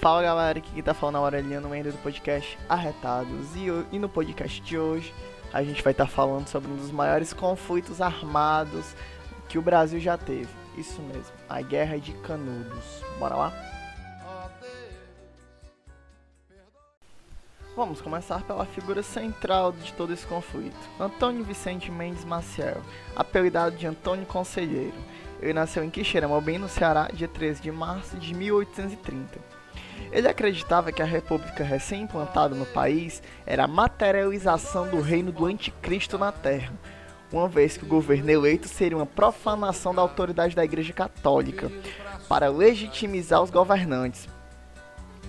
Fala galera, aqui quem tá falando é o Aureliano, membro do podcast Arretados. E, e, no podcast de hoje a gente vai estar tá falando sobre um dos maiores conflitos armados que o Brasil já teve. Isso mesmo, a Guerra de Canudos. Bora lá? Vamos começar pela figura central de todo esse conflito, Antônio Vicente Mendes Maciel, apelidado de Antônio Conselheiro. Ele nasceu em Quixeramobim, no Ceará, dia 13 de março de 1830. Ele acreditava que a república recém-implantada no país era a materialização do reino do anticristo na terra, uma vez que o governo eleito seria uma profanação da autoridade da Igreja Católica, para legitimizar os governantes.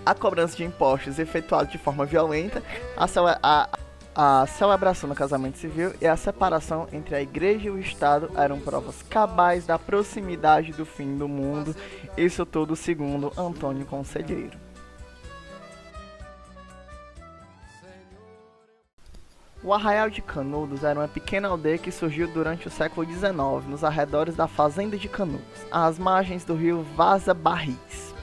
A cobrança de impostos efetuada de forma violenta, a, a, a celebração do casamento civil e a separação entre a igreja e o Estado eram provas cabais da proximidade do fim do mundo, isso tudo segundo Antônio Conselheiro. O Arraial de Canudos era uma pequena aldeia que surgiu durante o século XIX, nos arredores da Fazenda de Canudos, às margens do rio Vaza Barris.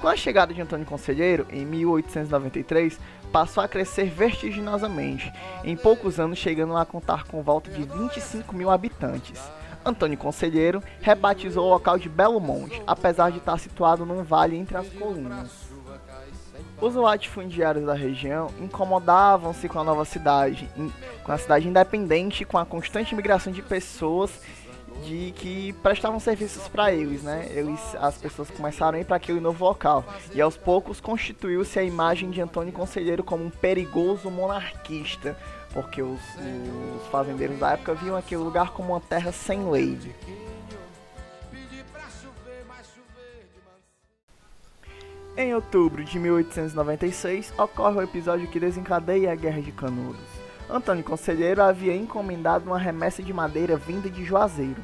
Com a chegada de Antônio Conselheiro, em 1893, passou a crescer vertiginosamente, em poucos anos chegando a contar com volta de 25 mil habitantes. Antônio Conselheiro rebatizou o local de Belo Monte, apesar de estar situado num vale entre as colinas. Os latifundiários da região incomodavam-se com a nova cidade, com a cidade independente, com a constante migração de pessoas de que prestavam serviços para eles, né? Eles, as pessoas começaram a ir para aquele novo local e aos poucos constituiu-se a imagem de Antônio Conselheiro como um perigoso monarquista, porque os, os fazendeiros da época viam aquele lugar como uma terra sem lei. Em outubro de 1896, ocorre o episódio que desencadeia a Guerra de Canudos. Antônio Conselheiro havia encomendado uma remessa de madeira vinda de Juazeiro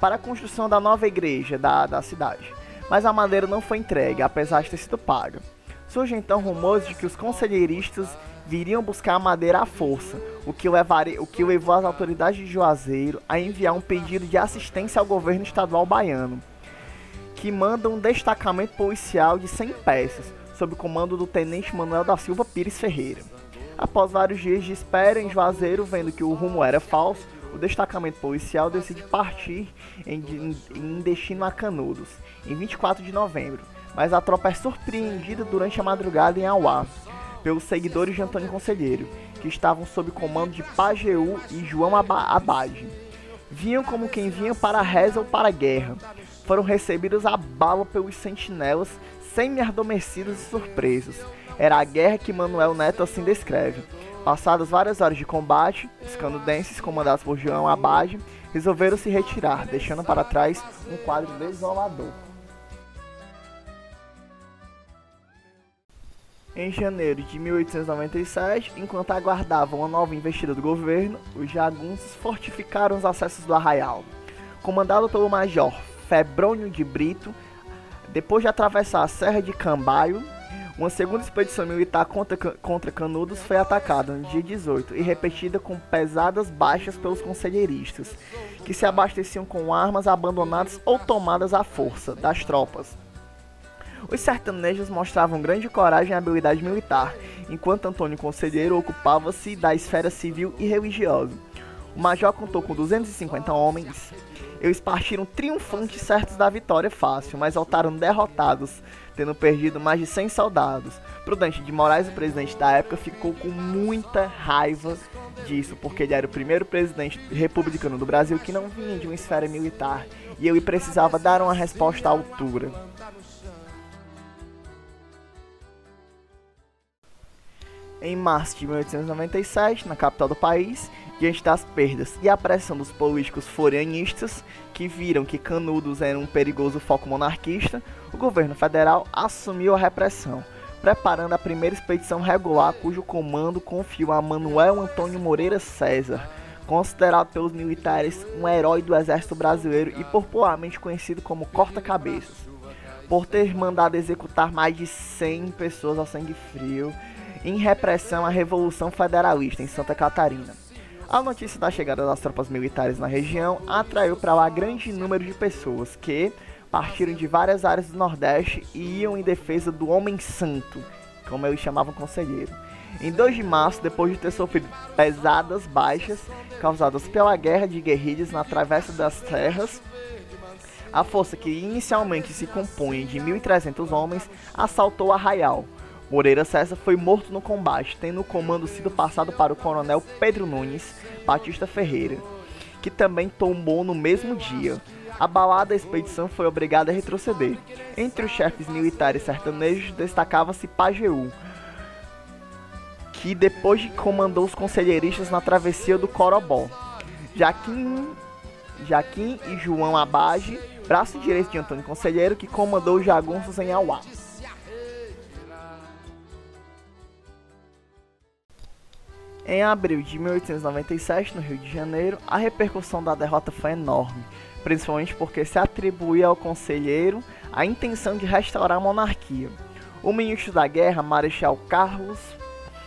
para a construção da nova igreja da, da cidade, mas a madeira não foi entregue, apesar de ter sido paga. Surge então rumores de que os conselheiristas viriam buscar a madeira à força, o que, levaria, o que levou as autoridades de Juazeiro a enviar um pedido de assistência ao governo estadual baiano que manda um destacamento policial de 100 peças, sob comando do tenente Manuel da Silva Pires Ferreira. Após vários dias de espera em Juazeiro, vendo que o rumo era falso, o destacamento policial decide partir em, em destino a Canudos, em 24 de novembro, mas a tropa é surpreendida durante a madrugada em Auá, pelos seguidores de Antônio Conselheiro, que estavam sob comando de Pajeú e João Abade. Vinham como quem vinha para a reza ou para a guerra, foram recebidos a bala pelos sentinelas, semi-adormecidos e surpresos. Era a guerra que Manuel Neto assim descreve. Passadas várias horas de combate, os canudenses, comandados por João Abade, resolveram se retirar, deixando para trás um quadro desolador. Em janeiro de 1897, enquanto aguardavam uma nova investida do governo, os jagunços fortificaram os acessos do arraial. Comandado pelo major Febrônio de Brito, depois de atravessar a Serra de Cambaio, uma segunda expedição militar contra, contra Canudos foi atacada no dia 18 e repetida com pesadas baixas pelos conselheiristas, que se abasteciam com armas abandonadas ou tomadas à força das tropas. Os sertanejos mostravam grande coragem e habilidade militar, enquanto Antônio Conselheiro ocupava-se da esfera civil e religiosa. O major contou com 250 homens, eles partiram triunfantes certos da vitória fácil, mas voltaram derrotados, tendo perdido mais de 100 soldados. Prudente de Moraes, o presidente da época, ficou com muita raiva disso, porque ele era o primeiro presidente republicano do Brasil que não vinha de uma esfera militar e ele precisava dar uma resposta à altura. Em março de 1897, na capital do país, diante das perdas e a pressão dos políticos foreanistas, que viram que Canudos era um perigoso foco monarquista, o governo federal assumiu a repressão, preparando a primeira expedição regular cujo comando confiou a Manuel Antônio Moreira César, considerado pelos militares um herói do exército brasileiro e popularmente conhecido como corta-cabeças, por ter mandado executar mais de 100 pessoas ao sangue frio em repressão à Revolução Federalista em Santa Catarina. A notícia da chegada das tropas militares na região atraiu para lá grande número de pessoas que, partiram de várias áreas do Nordeste e iam em defesa do Homem Santo, como eles chamavam conselheiro. Em 2 de março, depois de ter sofrido pesadas baixas causadas pela guerra de guerrilhas na travessa das terras, a força que inicialmente se compunha de 1.300 homens assaltou Arraial. Moreira César foi morto no combate, tendo o comando sido passado para o coronel Pedro Nunes Batista Ferreira, que também tombou no mesmo dia. Abalada, a expedição foi obrigada a retroceder. Entre os chefes militares sertanejos destacava-se Pajeú, que depois de comandou os conselheiristas na travessia do Corobó. Jaquim, Jaquim e João Abage, braço direito de Antônio Conselheiro, que comandou os jagunços em Auá. Em abril de 1897, no Rio de Janeiro, a repercussão da derrota foi enorme, principalmente porque se atribuía ao conselheiro a intenção de restaurar a monarquia. O ministro da guerra, Marechal Carlos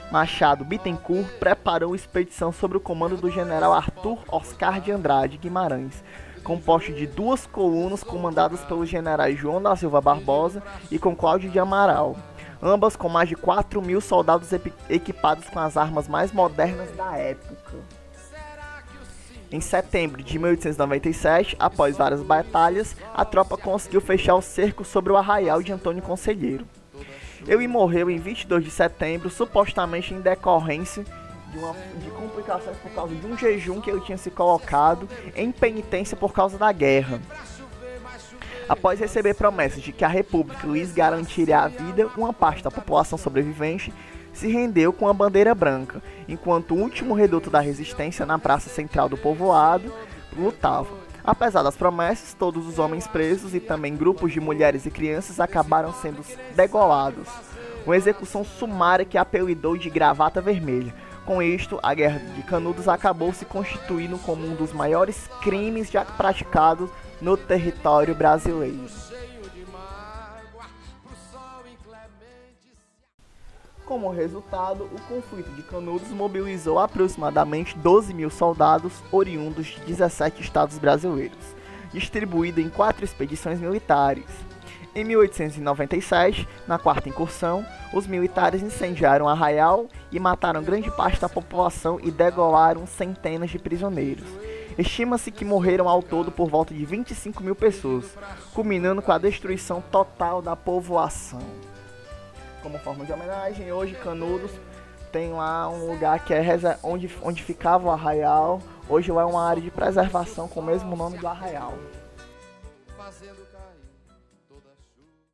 Machado Bittencourt, preparou expedição sob o comando do general Arthur Oscar de Andrade Guimarães, composto de duas colunas comandadas pelos generais João da Silva Barbosa e com Cláudio de Amaral ambas com mais de 4 mil soldados equipados com as armas mais modernas da época. Em setembro de 1897, após várias batalhas, a tropa conseguiu fechar o cerco sobre o arraial de Antônio Conselheiro. Ele morreu em 22 de setembro, supostamente em decorrência de, uma, de complicações por causa de um jejum que ele tinha se colocado em penitência por causa da guerra. Após receber promessas de que a República lhes garantiria a vida, uma parte da população sobrevivente se rendeu com a bandeira branca, enquanto o último reduto da resistência na praça central do povoado lutava. Apesar das promessas, todos os homens presos e também grupos de mulheres e crianças acabaram sendo degolados. Uma execução sumária que apelidou de gravata vermelha. Com isto, a Guerra de Canudos acabou se constituindo como um dos maiores crimes já praticados no território brasileiro. Como resultado, o conflito de Canudos mobilizou aproximadamente 12 mil soldados oriundos de 17 estados brasileiros, distribuídos em quatro expedições militares. Em 1897, na quarta incursão, os militares incendiaram Arraial e mataram grande parte da população e degolaram centenas de prisioneiros. Estima-se que morreram ao todo por volta de 25 mil pessoas, culminando com a destruição total da povoação. Como forma de homenagem, hoje Canudos tem lá um lugar que é onde, onde ficava o arraial. Hoje lá é uma área de preservação com o mesmo nome do arraial.